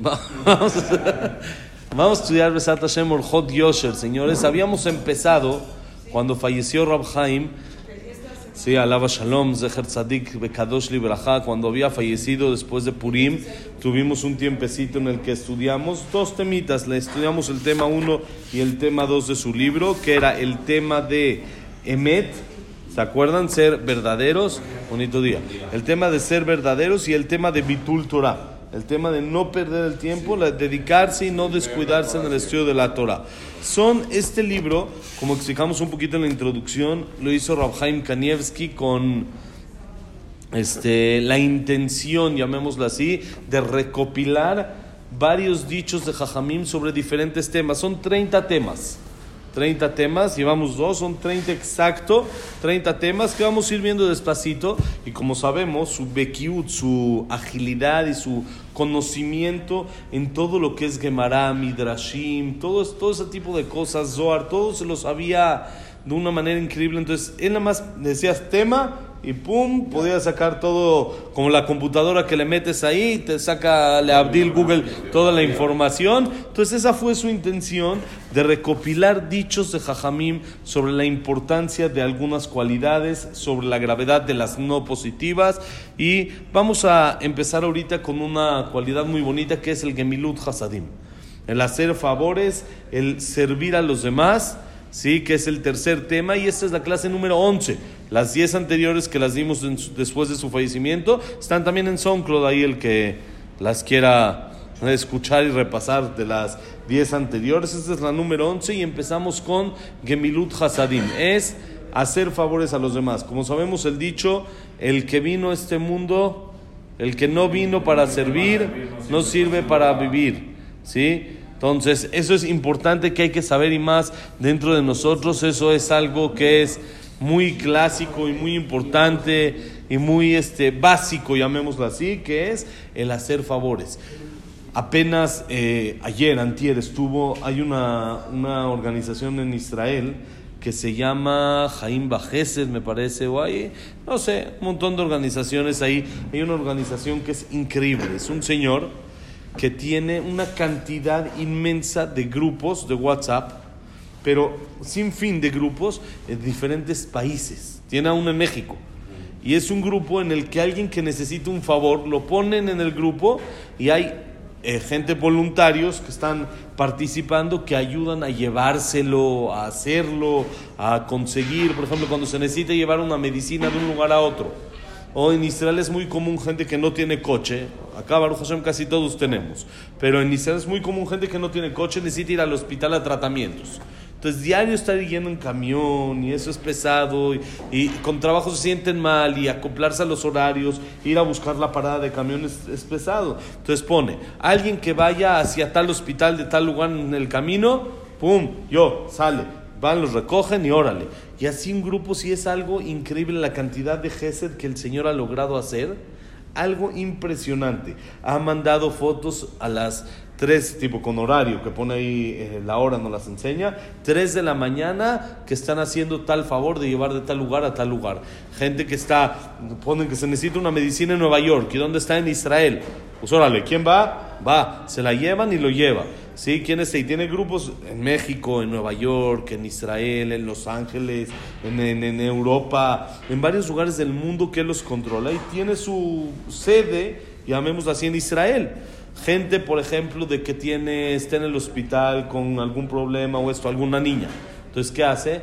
Vamos, vamos a estudiar Besat Hashem Orjot Yosher, señores. Habíamos empezado cuando falleció Rab Haim. Sí, alaba Shalom, Zeher Tzadik, Bekadosh Libraja. Cuando había fallecido después de Purim, tuvimos un tiempecito en el que estudiamos dos temitas. Le estudiamos el tema 1 y el tema 2 de su libro, que era el tema de Emet. ¿Se acuerdan? Ser verdaderos. Bonito día. El tema de ser verdaderos y el tema de Bitul Torah. El tema de no perder el tiempo, la- dedicarse y no descuidarse en el estudio de la Torah. Son este libro, como explicamos un poquito en la introducción, lo hizo Rabhaim Kanievski con este, la intención, llamémoslo así, de recopilar varios dichos de Jajamim sobre diferentes temas. Son 30 temas. 30 temas, llevamos dos, son 30 exacto, 30 temas que vamos a ir viendo despacito y como sabemos, su bekiut, su agilidad y su conocimiento en todo lo que es Gemara, Midrashim, todo, todo ese tipo de cosas, Zohar, todo se lo sabía de una manera increíble. Entonces, él nada más decías tema y pum, podía sacar todo, como la computadora que le metes ahí, te saca, le Abdil Google toda la información. Entonces, esa fue su intención de recopilar dichos de Jajamim sobre la importancia de algunas cualidades, sobre la gravedad de las no positivas. Y vamos a empezar ahorita con una cualidad muy bonita que es el Gemilut Hasadim. El hacer favores, el servir a los demás. Sí, que es el tercer tema y esta es la clase número 11. Las 10 anteriores que las dimos después de su fallecimiento están también en SoundCloud, ahí el que las quiera escuchar y repasar de las 10 anteriores. Esta es la número 11 y empezamos con Gemilut Hasadim. Es hacer favores a los demás. Como sabemos el dicho, el que vino a este mundo, el que no vino para servir, no sirve para vivir. ¿Sí? Entonces, eso es importante que hay que saber y más dentro de nosotros. Eso es algo que es muy clásico y muy importante y muy este, básico, llamémoslo así, que es el hacer favores. Apenas eh, ayer, antier, estuvo, hay una, una organización en Israel que se llama Jaim Bajesed, me parece, o hay, no sé, un montón de organizaciones ahí. Hay una organización que es increíble, es un señor que tiene una cantidad inmensa de grupos de WhatsApp, pero sin fin de grupos en diferentes países. Tiene aún en México. Y es un grupo en el que alguien que necesita un favor lo ponen en el grupo y hay eh, gente voluntarios que están participando que ayudan a llevárselo, a hacerlo, a conseguir, por ejemplo, cuando se necesita llevar una medicina de un lugar a otro. O en Israel es muy común gente que no tiene coche. Acá, Baruch Hashem, casi todos tenemos. Pero en Israel es muy común gente que no tiene coche, necesita ir al hospital a tratamientos. Entonces, diario estar yendo en camión y eso es pesado y, con trabajo se sienten mal y acoplarse a los horarios, ir a buscar la parada de camión es, es pesado. Entonces pone, alguien que vaya hacia tal hospital de tal lugar en el camino, pum, yo, sale, van, los recogen y órale. Y así un grupo sí es algo increíble la cantidad de gesed que el Señor ha logrado hacer, algo impresionante. Ha mandado fotos a las 3, tipo con horario, que pone ahí eh, la hora, nos las enseña, 3 de la mañana que están haciendo tal favor de llevar de tal lugar a tal lugar. Gente que está, ponen que se necesita una medicina en Nueva York, ¿y dónde está en Israel? Pues órale, ¿quién va? Va, se la llevan y lo lleva. ¿Sí? ¿Quién está? Y tiene grupos en México, en Nueva York, en Israel, en Los Ángeles, en, en- en Europa, en varios lugares del mundo que los controla y tiene su sede, llamémosla así, en Israel. Gente, por ejemplo, de que tiene, está en el hospital con algún problema o esto, alguna niña. Entonces, ¿qué hace?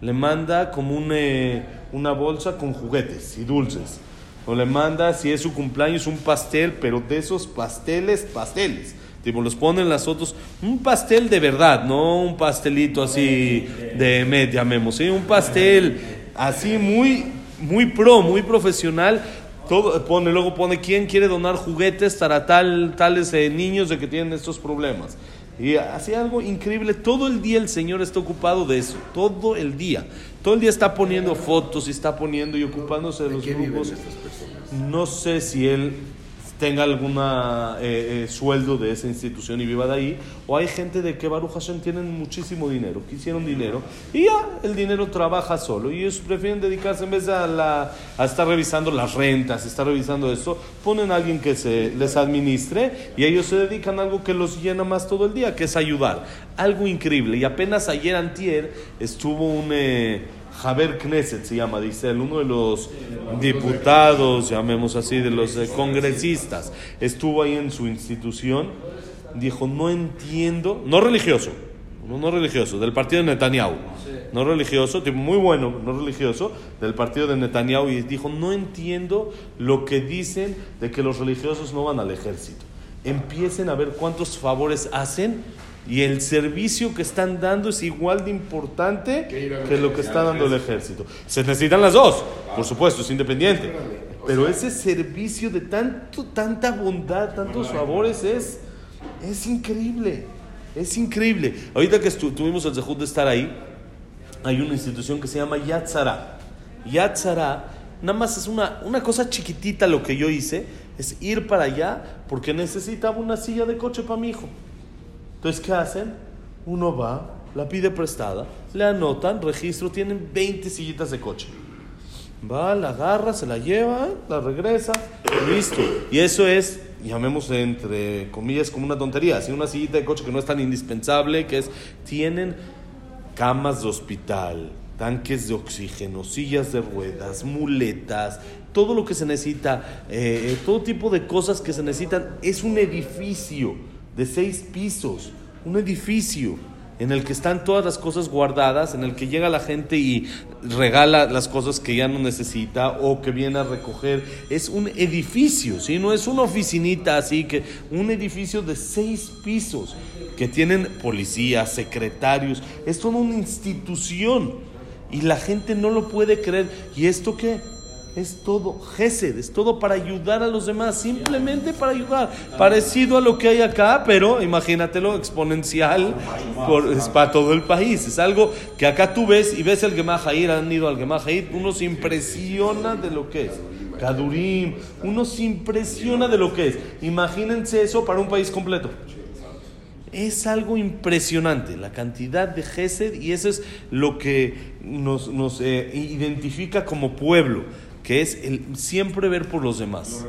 Le manda como un, eh, una bolsa con juguetes y dulces. O le manda, si es su cumpleaños, un pastel, pero de esos pasteles, pasteles. Tipo, los ponen las fotos, un pastel de verdad, no un pastelito así de med, llamemos, ¿sí? un pastel así muy, muy pro, muy profesional. Todo, pone, luego pone quién quiere donar juguetes para tal, tales eh, niños de que tienen estos problemas. Y así algo increíble. Todo el día el Señor está ocupado de eso. Todo el día. Todo el día está poniendo fotos y está poniendo y ocupándose de los ¿Qué viven grupos. No sé si él tenga algún eh, eh, sueldo de esa institución y viva de ahí, o hay gente de que Baruch Hashem tienen muchísimo dinero, que hicieron dinero, y ya el dinero trabaja solo, y ellos prefieren dedicarse en vez de a, la, a estar revisando las rentas, estar revisando eso, ponen a alguien que se les administre, y ellos se dedican a algo que los llena más todo el día, que es ayudar. Algo increíble, y apenas ayer antier estuvo un... Eh, Javier Knesset se llama, dice uno de los diputados, llamemos así, de los eh, congresistas, estuvo ahí en su institución, dijo, no entiendo, no religioso, no, no religioso, del partido de Netanyahu, no religioso, tipo muy bueno, no religioso, del partido de Netanyahu, y dijo, no entiendo lo que dicen de que los religiosos no van al ejército. Empiecen a ver cuántos favores hacen y el servicio que están dando es igual de importante que lo que está dando el ejército. Se necesitan las dos, por supuesto, es independiente. Pero ese servicio de tanto, tanta bondad, tantos favores, es, es increíble. Es increíble. Ahorita que tuvimos el dejud de estar ahí, hay una institución que se llama Yatzara. Yatzara, nada más es una, una cosa chiquitita lo que yo hice, es ir para allá porque necesitaba una silla de coche para mi hijo. Entonces, ¿qué hacen? Uno va, la pide prestada, le anotan, registro, tienen 20 sillitas de coche. Va, la agarra, se la lleva, la regresa, listo. Y eso es, llamemos entre comillas, como una tontería. Así una sillita de coche que no es tan indispensable, que es, tienen camas de hospital, tanques de oxígeno, sillas de ruedas, muletas, todo lo que se necesita, eh, todo tipo de cosas que se necesitan. Es un edificio de seis pisos, un edificio en el que están todas las cosas guardadas, en el que llega la gente y regala las cosas que ya no necesita o que viene a recoger. Es un edificio, ¿sí? No es una oficinita así, que un edificio de seis pisos que tienen policías, secretarios, es una institución y la gente no lo puede creer. ¿Y esto qué? Es todo Gesed, es todo para ayudar a los demás, simplemente para ayudar. Parecido a lo que hay acá, pero imagínatelo exponencial por, es para todo el país. Es algo que acá tú ves y ves el Gemahair, han ido al Gemahair, uno se impresiona de lo que es. Kadurim, uno se impresiona de lo que es. Imagínense eso para un país completo. Es algo impresionante la cantidad de Gesed y eso es lo que nos, eh, identifica como pueblo que es el siempre ver por los demás.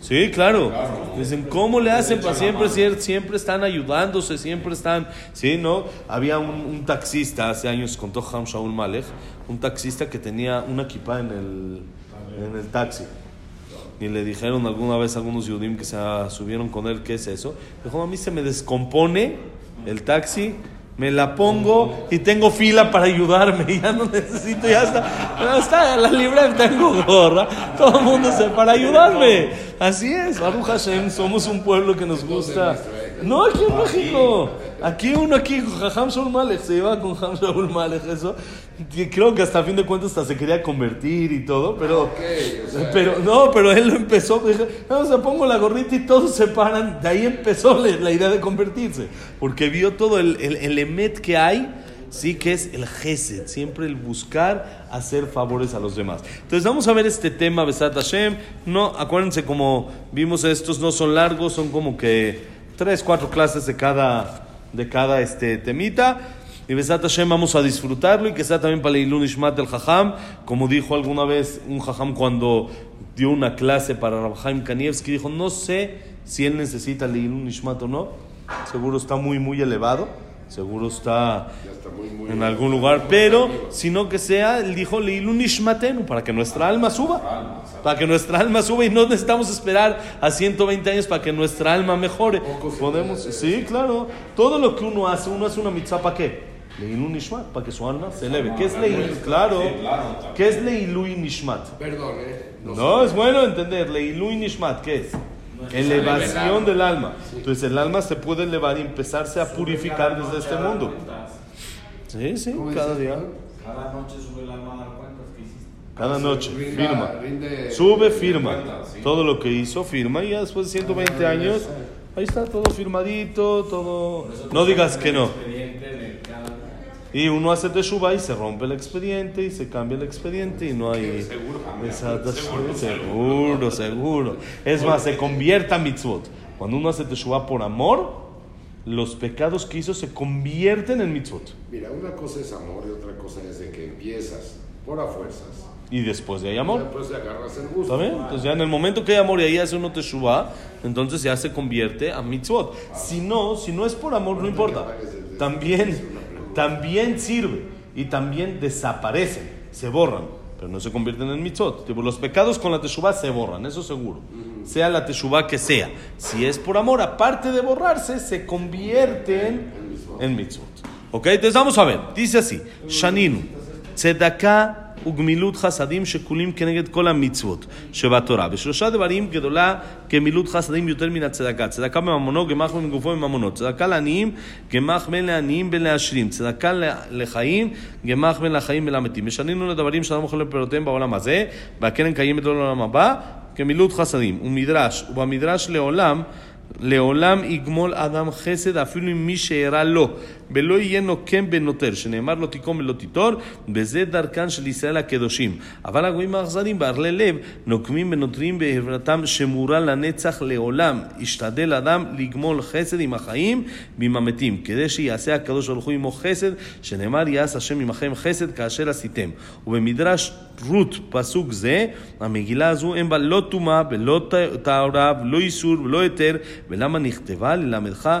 Sí, claro. Dicen, ¿cómo le hacen para siempre? Siempre están ayudándose, siempre están. Sí, ¿no? Había un, taxista hace años, contó Ham Shaul Malek, un taxista que tenía una equipa en el, en el taxi. Y le dijeron alguna vez a algunos yudim que se subieron con él, ¿qué es eso? Dijo, a mí se me descompone el taxi me la pongo y tengo fila para ayudarme. Ya no necesito, ya está. Ya está, la libre tengo gorra. Todo el mundo se para ayudarme. Así es, Baruch Hashem, somos un pueblo que nos gusta. No, aquí en México. Aquí uno aquí, Jajam Shaul Malek, se iba con Jajam Shaul Malek, eso. Creo que hasta a fin de cuentas hasta se quería convertir y todo, pero, pero no, pero él lo empezó, dije, no, se pongo la gorrita y todos se paran, de ahí empezó la, idea de convertirse, porque vio todo el, el, el emet que hay, sí que es el gesed, siempre el buscar hacer favores a los demás. Entonces vamos a ver este tema, Besat Hashem, no, acuérdense como vimos estos no son largos, son como que tres, cuatro clases de cada de cada este, temita. Y Besat Hashem vamos a disfrutarlo y que sea también para Leilun Ishmat el Jajam, como dijo alguna vez un Jajam cuando dio una clase para Rabhaim Kanievski, dijo, no sé si él necesita Leilun Ishmat o no, seguro está muy, muy elevado seguro está, en algún lugar, pero sino que sea, él dijo, Leilun Ishmatenu, para que nuestra alma suba, para que nuestra alma suba y no necesitamos esperar a 120 años para que nuestra alma mejore. Podemos, sí, claro, todo lo que uno hace, uno hace una mitzvah para qué? Leilun Nishmat, para que su alma se eleve. ¿Qué es Leilun? Claro, ¿qué es Leilun Nishmat? Perdón, ¿eh? No, es bueno entender, Leilun Nishmat, ¿qué es? Elevación del alma. Entonces el alma se puede elevar y empezarse a purificar desde este mundo. Sí, sí, cada día. Cada noche sube el alma a dar cuentas que hiciste. Cada noche, firma. Sube, firma. Todo lo que hizo, firma. Y ya después de 120 años, ahí está todo firmadito, todo. No digas que no. Y uno hace teshuva y se rompe el expediente y se cambia el expediente y no hay... Seguro, Exacto, seguro, seguro, seguro. Es más, se convierta en mitzvot. Cuando uno hace teshuva por amor, los pecados que hizo se convierten en mitzvot. Mira, una cosa es amor y otra cosa es de que empiezas por a fuerzas. Y después de ahí Y amor. después le agarras el gusto. ¿Está bien? Entonces ya en el momento que hay amor y ahí hace uno teshuva, entonces ya se convierte a mitzvot. Si no, si no es por amor, no importa. También, también sirve y también desaparecen, se borran, pero no se convierten en mitzvot. Tipo, los pecados con la teshuva se borran, eso seguro. Sea la teshuva que sea. Si es por amor, aparte de borrarse, se convierten en mitzvot. Ok, entonces vamos a ver. Dice así: Shaninu, tzedakah וגמילות חסדים שכולים כנגד כל המצוות שבתורה. ושלושה דברים גדולה כמילות חסדים יותר מן הצדקה. צדקה בממונו, גמח בין גופו מממונו. צדקה לעניים, גמח בין לעניים בין לעשירים. צדקה לחיים, גמח בין לחיים בין למתים. ושנינו לדברים שאדם אוכל לפירותיהם בעולם הזה, והקרן קיימת לעולם הבא, כמילות חסדים. ומדרש, ובמדרש לעולם, לעולם יגמול אדם חסד אפילו עם מי שאירע לו, ולא יהיה נוקם בנותר, שנאמר לא תיקום ולא תיטור, וזה דרכן של ישראל הקדושים. אבל הגויים האכזרים בערלי לב נוקמים ונותרים בעברתם שמורה לנצח לעולם. ישתדל אדם לגמול חסד עם החיים ועם המתים, כדי שיעשה הקדוש ברוך הוא עמו חסד, שנאמר יעש השם עמכם חסד כאשר עשיתם. ובמדרש רות פסוק זה, המגילה הזו אין בה לא טומאה ולא טהרה ולא איסור ולא היתר, ולמה נכתבה ללמדך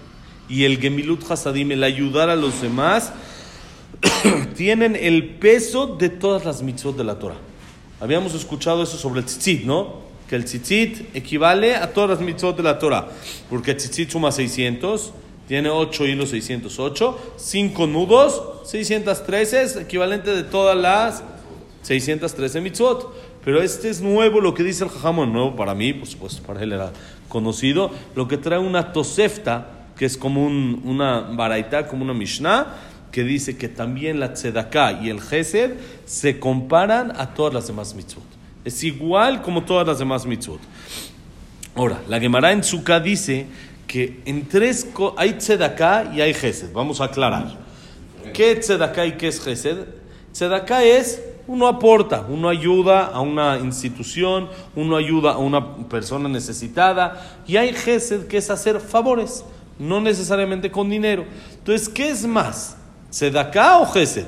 y el gemilut hasadim, el ayudar a los demás, tienen el peso de todas las mitzvot de la Torah. Habíamos escuchado eso sobre el tzitzit, ¿no? Que el tzitzit equivale a todas las mitzvot de la Torah. Porque el tzitzit suma 600, tiene 8 hilos 608, 5 nudos, 613, es equivalente de todas las 613 mitzvot. Pero este es nuevo, lo que dice el Jajamón, nuevo para mí, por supuesto, para él era conocido, lo que trae una tosefta, que es como un- una baraita, como una mishnah, que dice que también la tzedakah y el gesed se comparan a todas las demás mitzvot. Es igual como todas las demás mitzvot. Ahora, la Gemara en Sukkah dice que en tres hay tzedakah y hay gesed. Vamos a aclarar. ¿Qué es tzedakah y qué es gesed? Tzedakah es uno aporta, uno ayuda a una institución, uno ayuda a una persona necesitada y hay gesed que es hacer favores, no necesariamente con dinero. Entonces, ¿qué es más? ¿Tzedakah o gesed?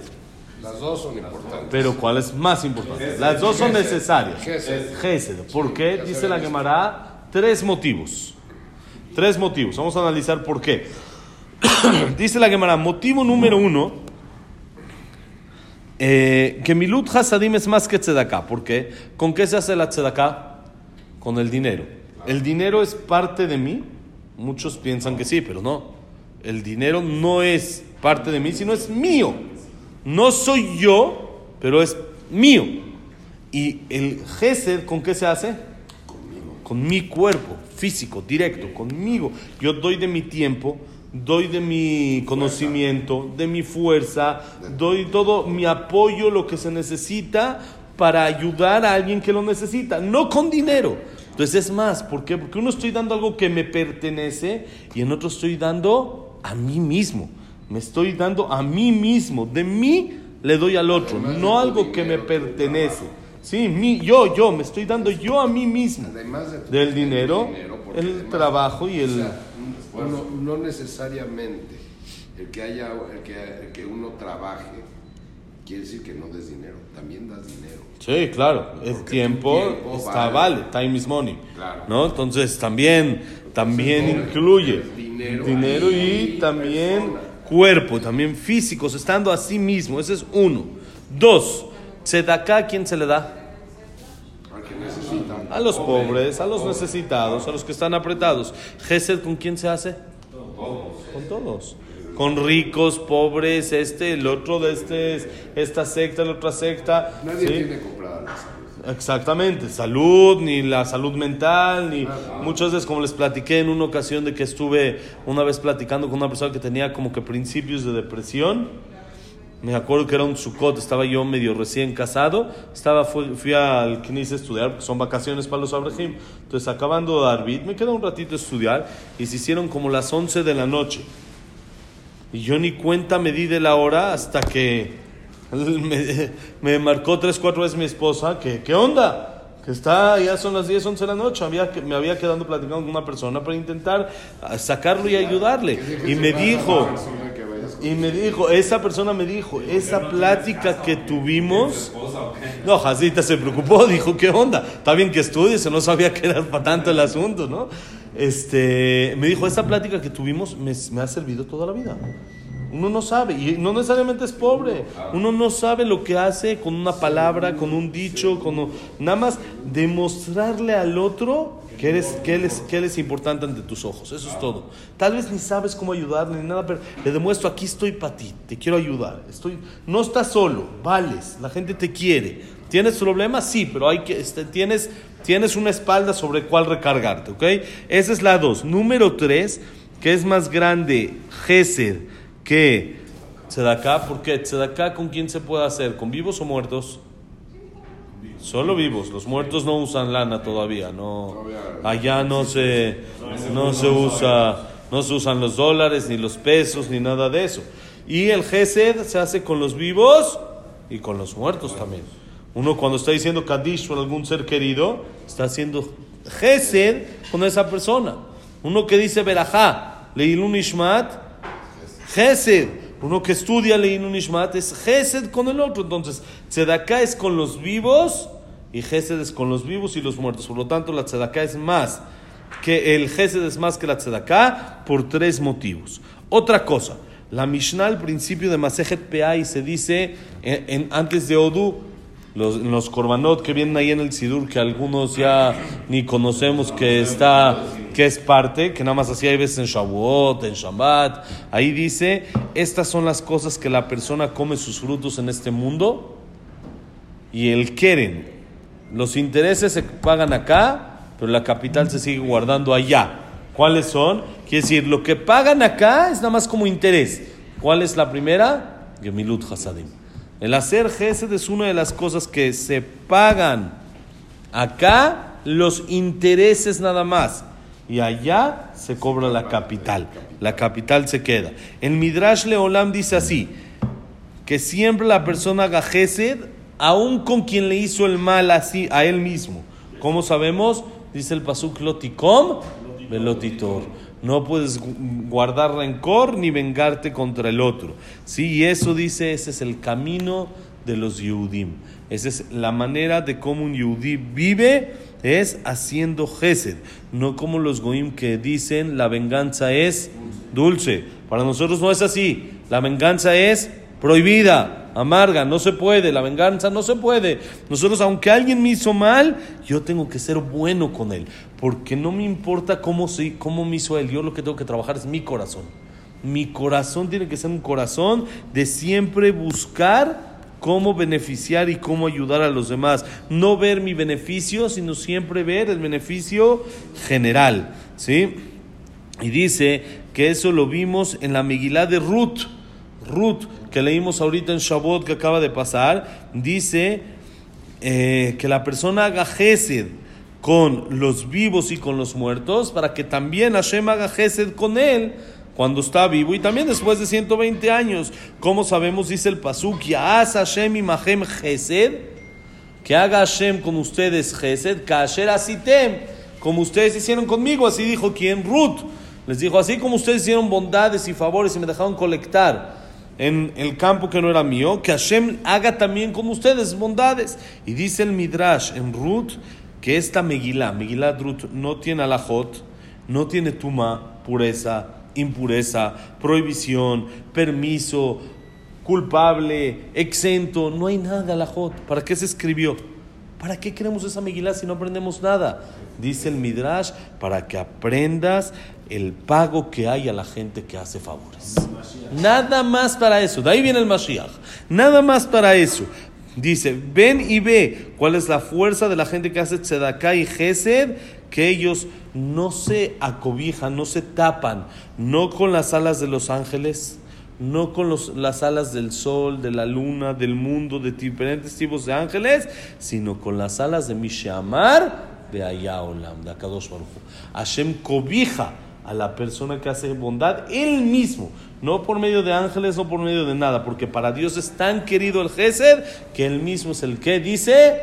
Las dos son importantes. Pero ¿cuál es más importante? Las dos son necesarias. Gesed. Gesed. ¿Por qué? Dice la Gemara tres motivos. Tres motivos. Vamos a analizar por qué. Dice la Gemara, motivo número uno, eh, que milut hasadim es más que tzedakah. ¿Por qué? ¿Con qué se hace la tzedakah? Con el dinero. ¿El dinero es parte de mí? Muchos piensan que sí, pero no. El dinero no es parte de mí, sino es mío. No soy yo, pero es mío. ¿Y el gesed con qué se hace? Con mi cuerpo, físico, directo, conmigo. Yo doy de mi tiempo, doy de mi conocimiento, de mi fuerza, doy todo mi apoyo, lo que se necesita para ayudar a alguien que lo necesita, no con dinero. Entonces es más, ¿por qué? Porque uno estoy dando algo que me pertenece y en otro estoy dando a mí mismo. Me estoy dando a mí mismo. De mí le doy al otro, Además no algo que me pertenece. Sí, mi, yo, yo, me estoy dando yo a mí mismo. Además de tu- Del dinero, el además- trabajo y el... O sea, uno- no necesariamente el que haya el que, el que uno trabaje quiere decir que no des dinero, también das dinero. Sí, claro, el Porque tiempo, tiempo está vale. vale, time is money. Claro. ¿No? Entonces también, también Entonces, incluye dinero dinero ahí, y también persona. cuerpo, también físicos, estando a sí mismo. Ese es uno. Dos, tzedakah, ¿a quién se le da? A los pobres, a los necesitados, a los que están apretados. Gesed, ¿con quién se hace? Con todos. con ricos, pobres, este, el otro de este, esta secta, la otra secta. Nadie ¿sí? tiene comprada la salud. Exactamente, salud, ni la salud mental, ni muchas veces como les platiqué en una ocasión de que estuve una vez platicando con una persona que tenía como que principios de depresión. Me acuerdo que era un sukkot, estaba yo medio recién casado, estaba, fui, fui al Knis a estudiar, porque son vacaciones para los abrejim. Entonces acabando de Arbit, me quedé un ratito a estudiar y se hicieron como las 11 de la noche. Y yo ni cuenta me di de la hora hasta que me, me marcó tres, cuatro veces mi esposa que, ¿qué onda? Que está, ya son las 10, 11 de la noche. Había, me había quedado platicando con una persona para intentar sacarlo y ayudarle. Y me dijo, y me dijo, esa persona me dijo, esa plática que tuvimos. No, Jacita se preocupó, dijo, ¿qué onda? Está bien que estudies, no sabía que era para tanto el asunto, ¿no? Este, me dijo, esa plática que tuvimos me, me ha servido toda la vida. Uno no sabe, y no necesariamente es pobre. Uno no sabe lo que hace con una palabra, con un dicho, con un- nada más demostrarle al otro que, eres, que, él es, que él es importante ante tus ojos. Eso es todo. Tal vez ni sabes cómo ayudarle ni nada, pero le demuestro, aquí estoy para ti, te quiero ayudar. Estoy, no estás solo, vales, la gente te quiere. ¿Tienes problemas? Sí, pero hay que, este, tienes, tienes una espalda sobre cuál recargarte, ¿ok? Esa es la dos. Número tres, que es más grande, Gesed, que Tzedaká. ¿Por qué? Tzedaká, ¿con quién se puede hacer? ¿Con vivos o muertos? Solo vivos. Los muertos no usan lana todavía. No, allá no se, no se usa, no se usan los dólares ni los pesos ni nada de eso. Y el Gesed se hace con los vivos y con los muertos también. Uno cuando está diciendo Kadish por algún ser querido, está haciendo Gesed con esa persona. Uno que dice Berajá, Leilun Ishmat, Gesed. Uno que estudia Leilun Ishmat es Gesed con el otro. Entonces, Tzedaká es con los vivos y Gesed es con los vivos y los muertos. Por lo tanto, la Tzedaká es más que el Gesed es más que la Tzedaká por tres motivos. Otra cosa, la Mishnah al principio de Masejet Peai se dice en, en- antes de Odu, los, los korbanot que vienen ahí en el Sidur, que algunos ya ni conocemos que está, que es parte, que nada más así hay veces en Shavuot, en Shabbat. Ahí dice, estas son las cosas que la persona come sus frutos en este mundo y el Keren. Los intereses se pagan acá, pero la capital se sigue guardando allá. ¿Cuáles son? Quiere decir, lo que pagan acá es nada más como interés. ¿Cuál es la primera? Gemilut Hasadim. El hacer Gesed es una de las cosas que se pagan acá, los intereses nada más. Y allá se cobra la capital. La capital se queda. El Midrash Leolam dice así: que siempre la persona haga Gesed, aun con quien le hizo el mal así a él mismo. ¿Cómo sabemos? Dice el Pasuk Lotikom, Velotitor. No puedes gu- guardar rencor ni vengarte contra el otro. Sí, y eso dice, ese es el camino de los Yehudim. Esa es la manera de cómo un Yehudí vive, es haciendo Gesed. No como los Goim que dicen la venganza es dulce. Para nosotros no es así. La venganza es prohibida, amarga, no se puede, la venganza no se puede. Nosotros, aunque alguien me hizo mal, yo tengo que ser bueno con él, porque no me importa cómo, se, cómo me hizo él, yo lo que tengo que trabajar es mi corazón. Mi corazón tiene que ser un corazón de siempre buscar cómo beneficiar y cómo ayudar a los demás. No ver mi beneficio, sino siempre ver el beneficio general. ¿sí? Y dice que eso lo vimos en la Megilá de Ruth. Ruth, que leímos ahorita en Shavuot que acaba de pasar, dice eh, que la persona haga gesed con los vivos y con los muertos, para que también Hashem haga gesed con él cuando está vivo y también después de 120 años. Como sabemos, dice el Pasuk, Ya'as Hashem imahem gesed, que haga Hashem con ustedes gesed, kasher asitem, como ustedes hicieron conmigo, así dijo quien, Ruth. Les dijo, así como ustedes hicieron bondades y favores y me dejaron colectar en el campo que no era mío, que Hashem haga también con ustedes bondades. Y dice el Midrash en Ruth que esta Megilá, Megilá Ruth, no tiene alajot, no tiene tuma, pureza, impureza, prohibición, permiso, culpable, exento, no hay nada alajot. ¿Para qué se escribió? ¿Para qué queremos esa Megilá si no aprendemos nada? Dice el Midrash, para que aprendas el pago que hay a la gente que hace favores. Nada más para eso. De ahí viene el Mashiach. Nada más para eso. Dice, ven y ve cuál es la fuerza de la gente que hace tzedaká y gesed, que ellos no se acobijan, no se tapan, no con las alas de los ángeles, no con los- las alas del sol, de la luna, del mundo, de diferentes tipos de ángeles, sino con las alas de Mishamar, de Ayaolam, de Akadosh Baruj. Hashem cobija a la persona que hace bondad él mismo, no por medio de ángeles, no por medio de nada, porque para Dios es tan querido el Gesed que él mismo es el que dice,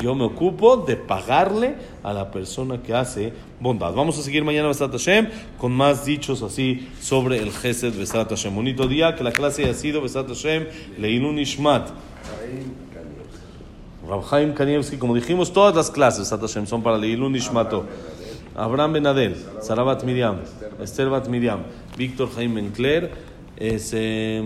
yo me ocupo de pagarle a la persona que hace bondad. Vamos a seguir mañana Besat Hashem con más dichos así sobre el Gesed Besat Hashem. Bonito día, que la clase haya sido Besat Hashem, Leilun Ishmat. Rab Chaim Kanievski, como dijimos, todas las clases Besat Hashem son para Leilun Ishmato. Abraham Ben Adel, Sara Bat Miriam, Esther Bat Miriam, Víctor Jaime Encler, es, eh,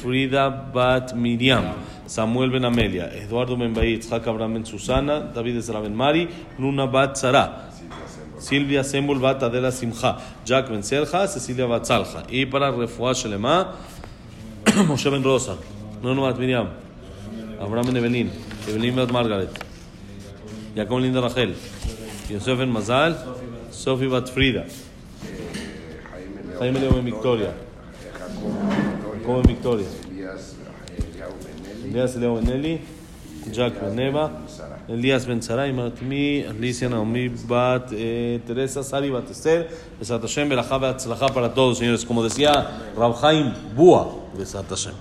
Frida Bat Miriam, Samuel Ben Amelia, Eduardo Ben Itzhak Abraham Ben Susana, David Ben Mari, Nuna Bat Sara, Silvia Sembul Bat Adela Simcha, Jack Ben Selja, Cecilia Bat Salja. Y para Refuah Shelema, Moshe Ben Rosa, Nunu Bat Miriam, Abraham Ben Evelyn, Evelyn Bat Margaret, Jacob Linda Rachel, Yosef Ben Mazal, Sofi Bat Frida, Jaime Leo Ben Ben Victoria, Elías Elías Leo Benelli, Jack Ben Neva, Elías Ben Sarai, Martimi, Alicia Naomi Bat eh, Teresa, Sari Bat Esther, Besat Hashem, Belajá, para todos, señores. Como decía Haim, Bua, Besat Hashem.